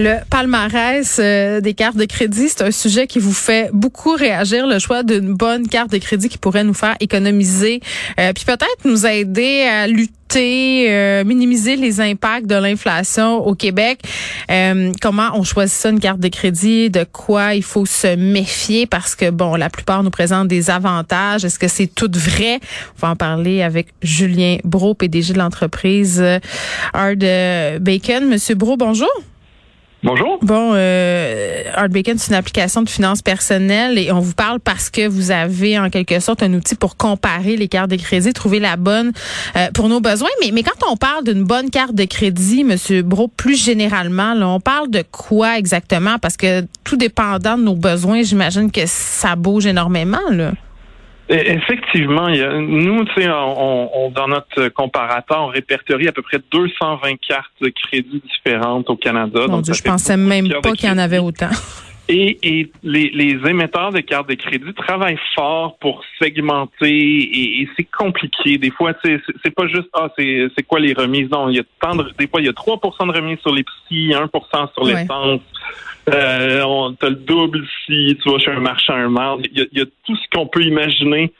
Le palmarès euh, des cartes de crédit, c'est un sujet qui vous fait beaucoup réagir. Le choix d'une bonne carte de crédit qui pourrait nous faire économiser, euh, puis peut-être nous aider à lutter euh, minimiser les impacts de l'inflation au Québec. Euh, comment on choisit ça, une carte de crédit? De quoi il faut se méfier? Parce que, bon, la plupart nous présentent des avantages. Est-ce que c'est tout vrai? On va en parler avec Julien Bro, PDG de l'entreprise Hard Bacon. Monsieur Bro, bonjour. Bonjour. Bon, euh, Art Bacon, c'est une application de finances personnelles et on vous parle parce que vous avez en quelque sorte un outil pour comparer les cartes de crédit, trouver la bonne euh, pour nos besoins. Mais, mais quand on parle d'une bonne carte de crédit, Monsieur Bro, plus généralement, là, on parle de quoi exactement? Parce que tout dépendant de nos besoins, j'imagine que ça bouge énormément. Là. Effectivement, il y a, nous, tu sais, on, on, dans notre comparateur, on répertorie à peu près 220 cartes de crédit différentes au Canada. Mon Dieu, je pensais même pas qu'il y en avait autant. Et, et les, les, émetteurs de cartes de crédit travaillent fort pour segmenter et, et c'est compliqué. Des fois, c'est pas juste ah c'est c'est quoi les remises? Non, il y a tant de, des fois il y a 3% de remises sur les psy, 1% sur l'essence. Euh, on t'as le double si tu vas chez un marchand un marde. Il y a, il y a tout ce qu'on peut imaginer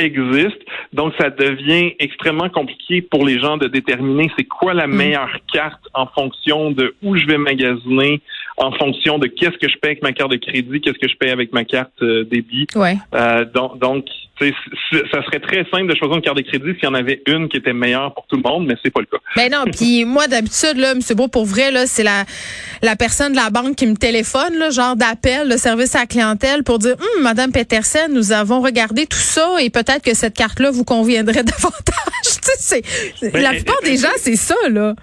existe. Donc, ça devient extrêmement compliqué pour les gens de déterminer c'est quoi la mm. meilleure carte en fonction de où je vais magasiner, en fonction de qu'est-ce que je paye avec ma carte de crédit, qu'est-ce que je paye avec ma carte euh, débit. Ouais. Euh, donc, donc ça serait très simple de choisir une carte de crédit s'il y en avait une qui était meilleure pour tout le monde, mais c'est pas le cas. Ben non, puis moi d'habitude là, M. Beau, pour vrai là, c'est la la personne de la banque qui me téléphone, là, genre d'appel, le service à la clientèle pour dire, hum, Madame Petersen, nous avons regardé tout ça et peut-être que cette carte-là vous conviendrait davantage. tu sais, ben, la plupart des gens, c'est ça là.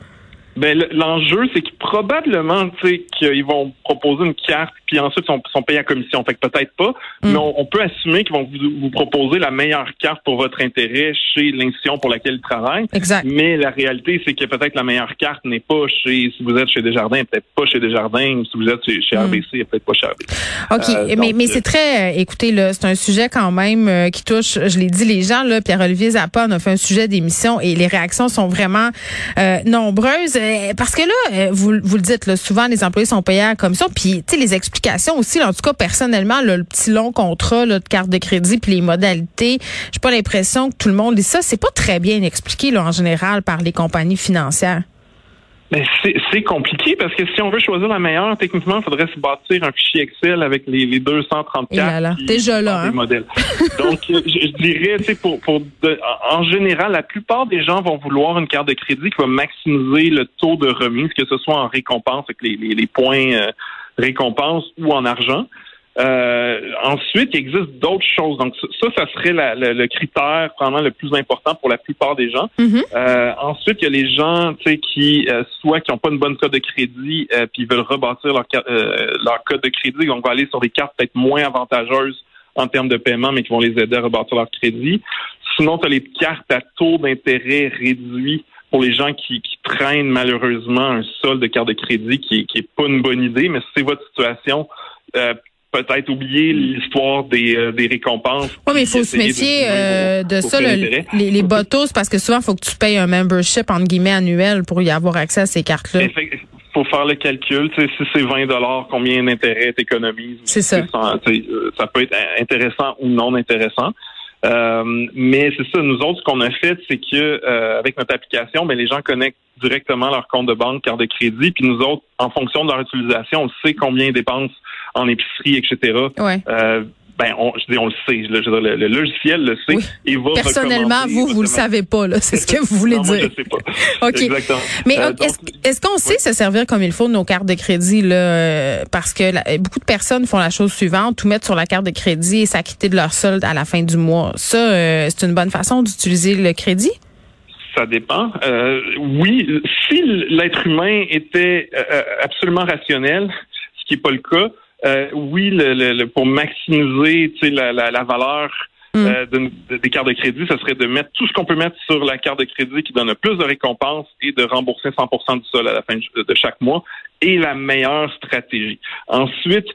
Ben, l'enjeu, c'est que probablement, tu sais, qu'ils vont proposer une carte, puis ensuite, sont, sont payés à commission. Fait que peut-être pas, mm. mais on, peut assumer qu'ils vont vous, proposer la meilleure carte pour votre intérêt chez l'institution pour laquelle ils travaillent. Exact. Mais la réalité, c'est que peut-être la meilleure carte n'est pas chez, si vous êtes chez Desjardins, peut-être pas chez Desjardins. Si vous êtes chez, chez mm. RBC, peut-être pas chez RBC. OK. Euh, mais, mais c'est très, euh, écoutez, là, c'est un sujet quand même euh, qui touche, je l'ai dit, les gens, là, Pierre-Olivier Zappa, on a fait un sujet d'émission et les réactions sont vraiment nombreuses. Euh, parce que là, euh, vous, vous le dites, là, souvent les employés sont payés comme ça. Puis, tu sais, les explications aussi, en tout cas personnellement, le petit long contrat là, de carte de crédit puis les modalités, j'ai pas l'impression que tout le monde lit ça. C'est pas très bien expliqué là, en général par les compagnies financières. Mais c'est compliqué parce que si on veut choisir la meilleure, techniquement, il faudrait se bâtir un fichier Excel avec les, les 234 là Déjà là, hein? modèles. Donc, je, dirais, tu sais, pour, pour en général, la plupart des gens vont vouloir une carte de crédit qui va maximiser le taux de remise, que ce soit en récompense avec les, les, les points euh, récompense ou en argent. Euh, ensuite, il existe d'autres choses. Donc, ça, ça serait le, critère probablement le plus important pour la plupart des gens. Mm-hmm. euh, ensuite, il y a les gens qui, euh, soit qui n'ont pas une bonne code de crédit, euh, puis ils veulent rebâtir leur, euh, leur code de crédit, donc on va aller sur des cartes peut-être moins avantageuses en termes de paiement, mais qui vont les aider à rebâtir leur crédit. Sinon, tu as les cartes à taux d'intérêt réduit pour les gens qui, qui, traînent malheureusement un solde de carte de crédit qui, qui est pas une bonne idée, mais si c'est votre situation, euh, peut-être oublier l'histoire des, euh, des récompenses. Oui, mais il faut se méfier euh, de, ça, les, les botos, parce que souvent, il faut que tu payes un membership, entre guillemets, annuel pour y avoir accès à ces cartes-là. Il faut faire le calcul. Tu sais, si c'est 20 combien d'intérêt t'économises? C'est ça. Ça peut être intéressant ou non intéressant. Euh, mais c'est ça, nous autres, ce qu'on a fait, c'est que euh, avec notre application, ben, les gens connectent directement leur compte de banque, carte de crédit, puis nous autres, en fonction de leur utilisation, on sait combien ils dépensent en épicerie, etc. Ouais. Euh, ben, on, je dis, on le sait. le, logiciel le sait. Et va Personnellement, vous, vous le savez pas. Là, c'est ce que vous voulez dire. Moi, je sais pas. ok. Exactement. Mais euh, est-ce, qu'on sait se servir comme il faut de nos cartes de crédit là, euh, parce que beaucoup de personnes font la chose suivante tout mettre sur la carte de crédit et s'acquitter de leur solde à la fin du mois. Ça, euh, c'est une bonne façon d'utiliser le crédit? Ça dépend. oui, si l'être humain était absolument rationnel, ce qui n'est pas le cas, euh, oui, le, pour maximiser la, la, la valeur mm. euh, des cartes de crédit, ce serait de mettre tout ce qu'on peut mettre sur la carte de crédit qui donne le plus de récompenses et de rembourser 100% du sol à la fin de chaque mois. Est la meilleure stratégie. Ensuite,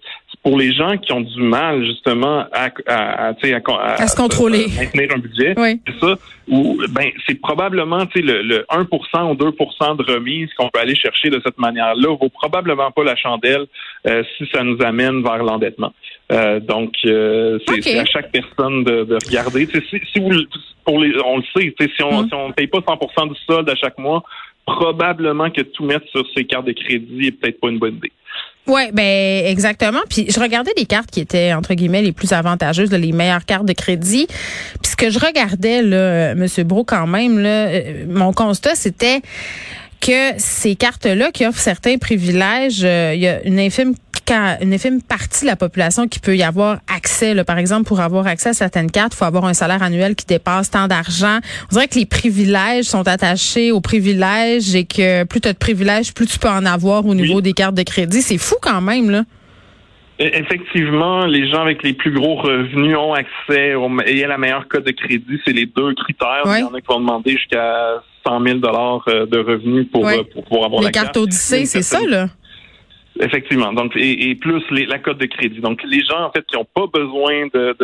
pour les gens qui ont du mal justement à, à, à, à se contrôler, maintenir un budget, oui. c'est ça. Ou ben c'est probablement le, le 1% ou 2% de remise qu'on peut aller chercher de cette manière-là vaut probablement pas la chandelle euh, si ça nous amène vers l'endettement. Euh, donc euh, c'est à chaque personne de, de regarder. Si, si vous pour les, on le sait, si on mm. si on paye pas 100% du solde à chaque mois, probablement que tout mettre sur ses cartes de crédit est peut-être pas une bonne idée. Oui, ben exactement. Puis je regardais les cartes qui étaient entre guillemets les plus avantageuses, les meilleures cartes de crédit. Puis ce que je regardais là, Monsieur Bro, quand même euh, mon constat c'était que ces cartes-là qui offrent certains privilèges, euh, il y a une infime une infime partie de la population qui peut y avoir accès. Là. Par exemple, pour avoir accès à certaines cartes, il faut avoir un salaire annuel qui dépasse tant d'argent. On dirait que les privilèges sont attachés aux privilèges et que plus tu as de privilèges, plus tu peux en avoir au niveau des cartes de crédit. C'est fou quand même, là. E, effectivement, les gens avec les plus gros revenus ont accès au, et à la meilleure cote de crédit. C'est les deux critères. Il y en a qui vont demander jusqu'à 100 000 euh, de revenus pour, euh, pour pouvoir avoir les la carte. Les cartes Odyssée, c'est ça, là? Effectivement. Donc, et, plus la cote de crédit. Donc, les gens, en fait, qui n'ont pas besoin de,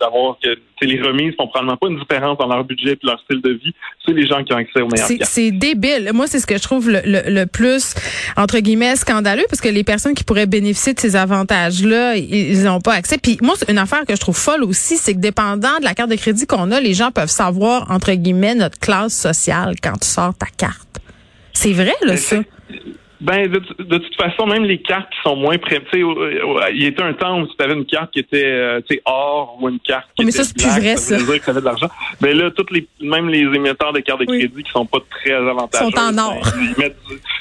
d'avoir que les remises font probablement pas une différence dans leur budget et leur style de vie. C'est les gens qui ont accès aux meilleurs c'est, c'est débile. Moi, c'est ce que je trouve le, le, plus, entre guillemets, scandaleux, parce que les personnes qui pourraient bénéficier de ces avantages-là, ils n'ont pas accès. Puis moi, une affaire que je trouve folle aussi, c'est que dépendant de la carte de crédit qu'on a, les gens peuvent savoir, entre guillemets, notre classe sociale quand tu sors ta carte. C'est vrai, là, ça? Ben, de, toute façon, même les cartes qui sont moins prêtes, tu sais, il y était un temps où tu avais une carte qui était, euh, or ou une carte qui mais était ça, c'est plus vrai, ça. Dire que ça avait de l'argent. Ben là, toutes les, même les émetteurs de cartes de crédit qui sont pas très avantageux. Sont en or. Ben, ils, mettent,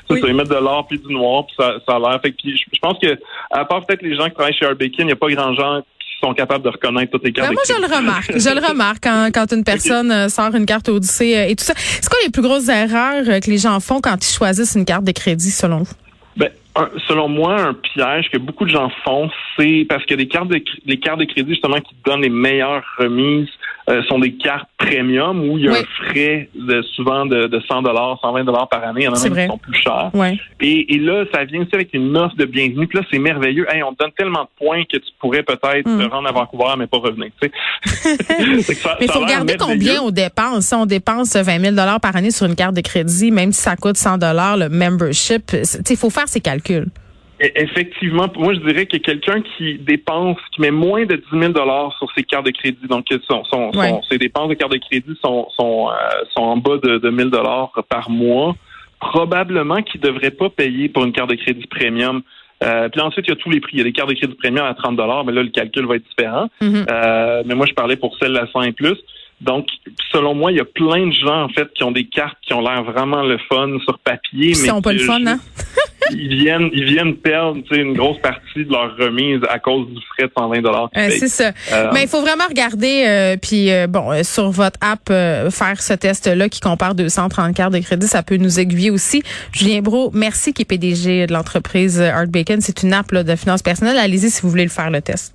oui. ça, ils mettent de l'or puis du noir puis ça, ça a l'air. Fait que puis, je, pense que, à part peut-être les gens qui travaillent chez Arbekin, il n'y a pas grand gens sont capables de reconnaître toutes les cartes. Ben moi, je le remarque. je le remarque quand, quand une personne euh, sort une carte Odyssée euh, et tout ça. C'est quoi les plus grosses erreurs que les gens font quand ils choisissent une carte de crédit, selon vous? Ben, selon moi, un piège que beaucoup de gens font, c'est parce que les cartes de les cartes de crédit justement qui donnent les meilleures remises euh, sont des cartes premium où il y a un frais de souvent de, de 100 dollars, 120 dollars par année. Il y en a même qui sont plus chers. Et, et, là, ça vient aussi avec une offre de bienvenue. Puis là, c'est merveilleux. Hey, on te donne tellement de points que tu pourrais peut-être mm. te rendre à Vancouver, mais pas revenir. Mais il faut regarder combien on dépense. Si on dépense 20 000 dollars par année sur une carte de crédit, même si ça coûte 100 dollars le membership, il faut faire ses calculs. E, effectivement, moi je dirais que quelqu'un qui dépense, qui met moins de 10 000 dollars sur ses cartes de crédit, donc son, son, ses dépenses de carte de crédit sont, sont, euh, sont en bas de, de 1000 dollars par mois, probablement qu'il ne devrait pas payer pour une carte de crédit premium. Euh, puis ensuite, il y a tous les prix. Il y a des cartes de crédit premium à 30 dollars, mais là, le calcul va être différent. Mm-hmm. euh, mais moi, je parlais pour celle à 100 et plus. Donc, selon moi, il y a plein de gens, en fait, qui ont des cartes qui ont l'air vraiment le fun sur papier. mais ils pas le fun, hein? ils viennent, ils viennent perdre une grosse partie de leur remise à cause du frais de 120 dollars. Euh, c'est ça. Euh, Mais il faut vraiment regarder, euh, puis bon, sur votre app, faire ce test-là qui compare 230 cartes de crédit, ça peut nous aiguiller aussi. Julien Bro, merci qui est PDG de l'entreprise Art Bacon. C'est une app de finances personnelles. Allez-y si vous voulez le faire le test.